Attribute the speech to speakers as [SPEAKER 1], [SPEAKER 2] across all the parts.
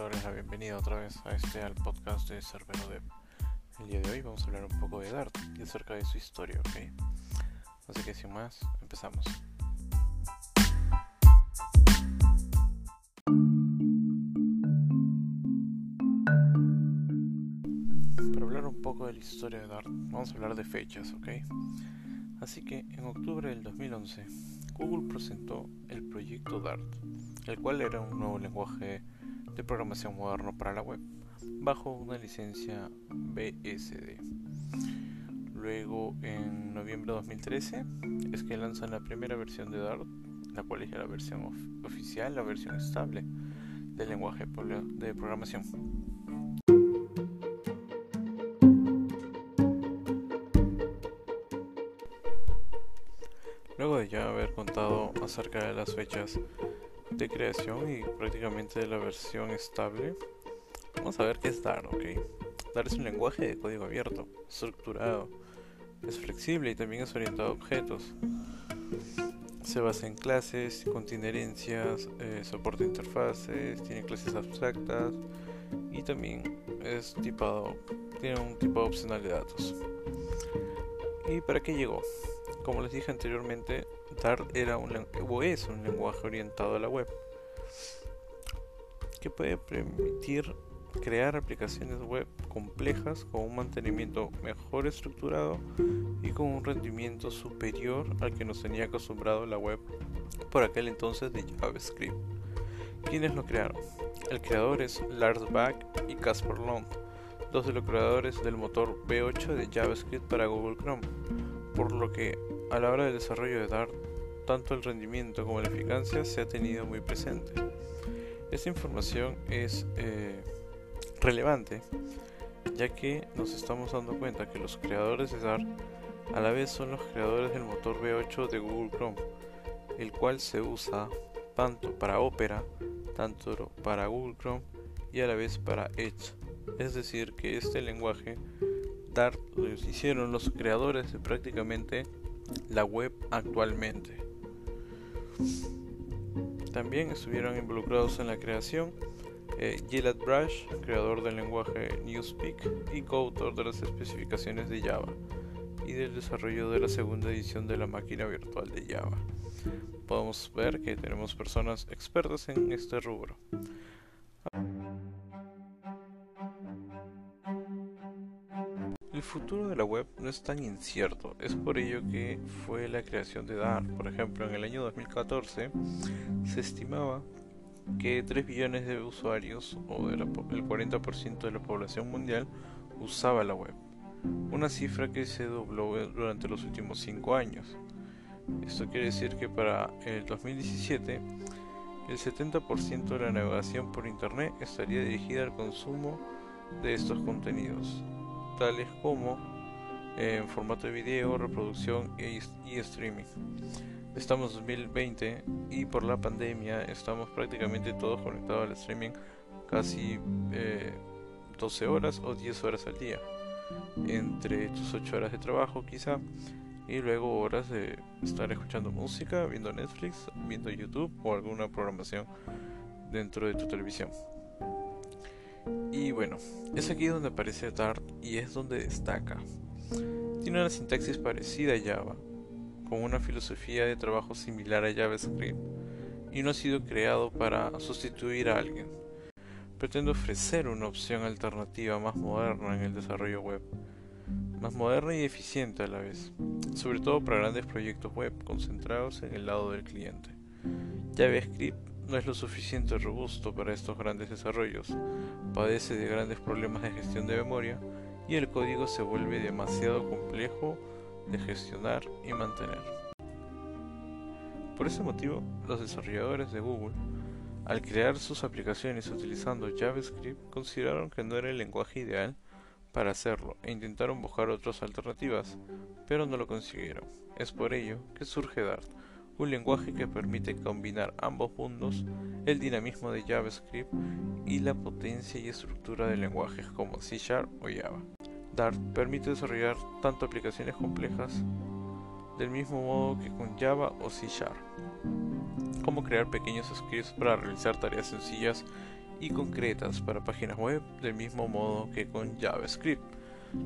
[SPEAKER 1] quiero darles la bienvenida otra vez a este al podcast de Cerbero Dev. El día de hoy vamos a hablar un poco de Dart y acerca de su historia, ¿ok? Así que sin más, empezamos. Para hablar un poco de la historia de Dart, vamos a hablar de fechas, ¿ok? Así que en octubre del 2011, Google presentó el proyecto Dart, el cual era un nuevo lenguaje de programación moderno para la web, bajo una licencia BSD. Luego, en noviembre de 2013, es que lanzan la primera versión de Dart, la cual es la versión oficial, la versión estable del lenguaje de programación. Luego de ya haber contado acerca de las fechas de creación y prácticamente de la versión estable, vamos a ver qué es Dart, ¿ok? Dart es un lenguaje de código abierto, estructurado, es flexible y también es orientado a objetos. Se basa en clases, contiene herencias, eh, soporta interfaces, tiene clases abstractas y también es tipado, tiene un tipo opcional de datos. ¿Y para qué llegó? Como les dije anteriormente, Dart era un, o es un lenguaje orientado a la web que puede permitir crear aplicaciones web complejas con un mantenimiento mejor estructurado y con un rendimiento superior al que nos tenía acostumbrado la web por aquel entonces de JavaScript. ¿Quiénes lo crearon? El creador es Lars Bach y Casper Long, dos de los creadores del motor V8 de JavaScript para Google Chrome, por lo que a la hora del desarrollo de Dart, tanto el rendimiento como la eficacia se ha tenido muy presente. Esta información es eh, relevante ya que nos estamos dando cuenta que los creadores de Dart a la vez son los creadores del motor V8 de Google Chrome, el cual se usa tanto para Opera, tanto para Google Chrome y a la vez para Edge. Es decir, que este lenguaje Dart lo hicieron los creadores de prácticamente la web actualmente. También estuvieron involucrados en la creación eh, Brush, creador del lenguaje Newspeak y coautor de las especificaciones de Java y del desarrollo de la segunda edición de la máquina virtual de Java. Podemos ver que tenemos personas expertas en este rubro. El futuro de la web no es tan incierto, es por ello que fue la creación de Dart. Por ejemplo, en el año 2014 se estimaba que 3 billones de usuarios, o el 40% de la población mundial, usaba la web. Una cifra que se dobló durante los últimos 5 años. Esto quiere decir que para el 2017 el 70% de la navegación por Internet estaría dirigida al consumo de estos contenidos tales como en formato de video, reproducción y streaming. Estamos en 2020 y por la pandemia estamos prácticamente todos conectados al streaming casi 12 eh, horas o 10 horas al día. Entre tus 8 horas de trabajo quizá y luego horas de estar escuchando música, viendo Netflix, viendo YouTube o alguna programación dentro de tu televisión. Y bueno, es aquí donde aparece Dart y es donde destaca. Tiene una sintaxis parecida a Java, con una filosofía de trabajo similar a JavaScript, y no ha sido creado para sustituir a alguien. Pretende ofrecer una opción alternativa más moderna en el desarrollo web, más moderna y eficiente a la vez, sobre todo para grandes proyectos web concentrados en el lado del cliente. JavaScript no es lo suficiente robusto para estos grandes desarrollos, padece de grandes problemas de gestión de memoria y el código se vuelve demasiado complejo de gestionar y mantener. Por ese motivo, los desarrolladores de Google, al crear sus aplicaciones utilizando JavaScript, consideraron que no era el lenguaje ideal para hacerlo e intentaron buscar otras alternativas, pero no lo consiguieron. Es por ello que surge Dart, un lenguaje que permite combinar ambos mundos, el dinamismo de JavaScript y la potencia y estructura de lenguajes como C Sharp o Java. Dart permite desarrollar tanto aplicaciones complejas del mismo modo que con Java o C Sharp, como crear pequeños scripts para realizar tareas sencillas y concretas para páginas web del mismo modo que con JavaScript.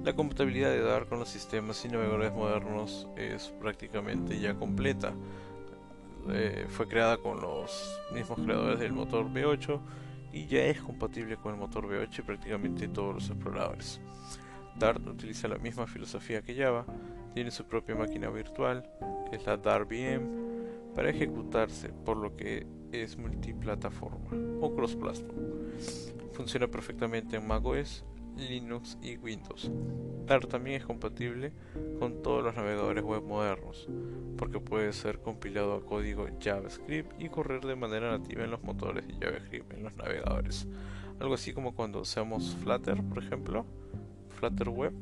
[SPEAKER 1] La compatibilidad de Dart con los sistemas y navegadores modernos es prácticamente ya completa. Eh, fue creada con los mismos creadores del motor V8 y ya es compatible con el motor V8 y prácticamente todos los exploradores. Dart utiliza la misma filosofía que Java, tiene su propia máquina virtual, que es la Dart VM, para ejecutarse, por lo que es multiplataforma o cross-platform. Funciona perfectamente en macOS, Linux y Windows. Dart también es compatible con todos los navegadores web modernos, porque puede ser compilado a código JavaScript y correr de manera nativa en los motores de JavaScript en los navegadores. Algo así como cuando usamos Flutter, por ejemplo, Flutter Web.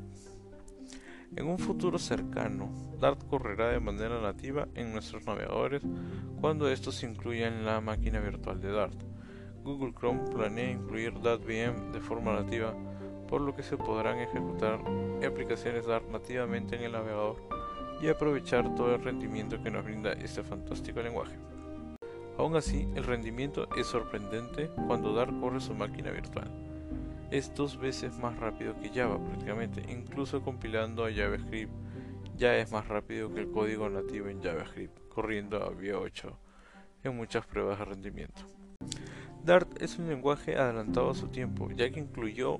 [SPEAKER 1] En un futuro cercano, Dart correrá de manera nativa en nuestros navegadores cuando estos incluyan la máquina virtual de Dart. Google Chrome planea incluir Dart VM de forma nativa por lo que se podrán ejecutar aplicaciones Dart nativamente en el navegador y aprovechar todo el rendimiento que nos brinda este fantástico lenguaje. Aún así, el rendimiento es sorprendente cuando Dart corre su máquina virtual. Es dos veces más rápido que Java prácticamente, incluso compilando a JavaScript ya es más rápido que el código nativo en JavaScript, corriendo a v 8 en muchas pruebas de rendimiento. Dart es un lenguaje adelantado a su tiempo, ya que incluyó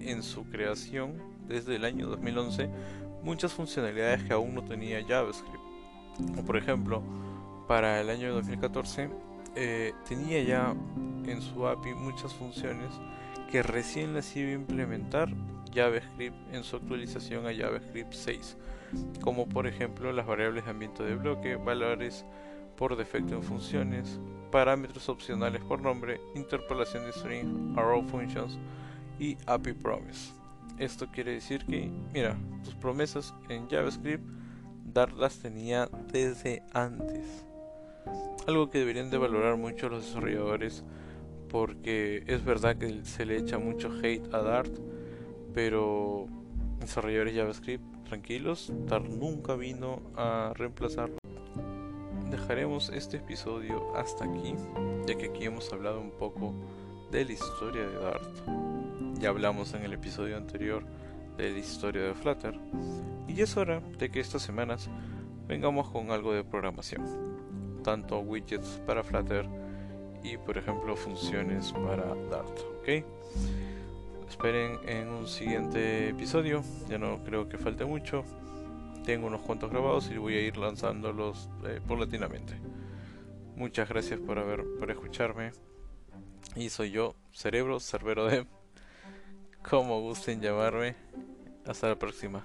[SPEAKER 1] en su creación desde el año 2011 muchas funcionalidades que aún no tenía JavaScript. por ejemplo, para el año 2014 eh, tenía ya en su API muchas funciones que recién las iba implementar JavaScript en su actualización a JavaScript 6, como por ejemplo las variables de ambiente de bloque, valores por defecto en funciones, parámetros opcionales por nombre, interpolación de string, arrow functions, y API Promise. Esto quiere decir que, mira, tus promesas en JavaScript Dart las tenía desde antes. Algo que deberían de valorar mucho los desarrolladores porque es verdad que se le echa mucho hate a Dart, pero desarrolladores JavaScript tranquilos, Dart nunca vino a reemplazarlo. Dejaremos este episodio hasta aquí, ya que aquí hemos hablado un poco de la historia de Dart. Ya hablamos en el episodio anterior de la historia de Flutter y es hora de que estas semanas vengamos con algo de programación, tanto widgets para Flutter y por ejemplo funciones para Dart, ¿ok? Esperen en un siguiente episodio, ya no creo que falte mucho. Tengo unos cuantos grabados y voy a ir lanzándolos eh, paulatinamente. Muchas gracias por haber por escucharme. Y soy yo, Cerebro Cerbero de como gusten llamarme. Hasta la próxima.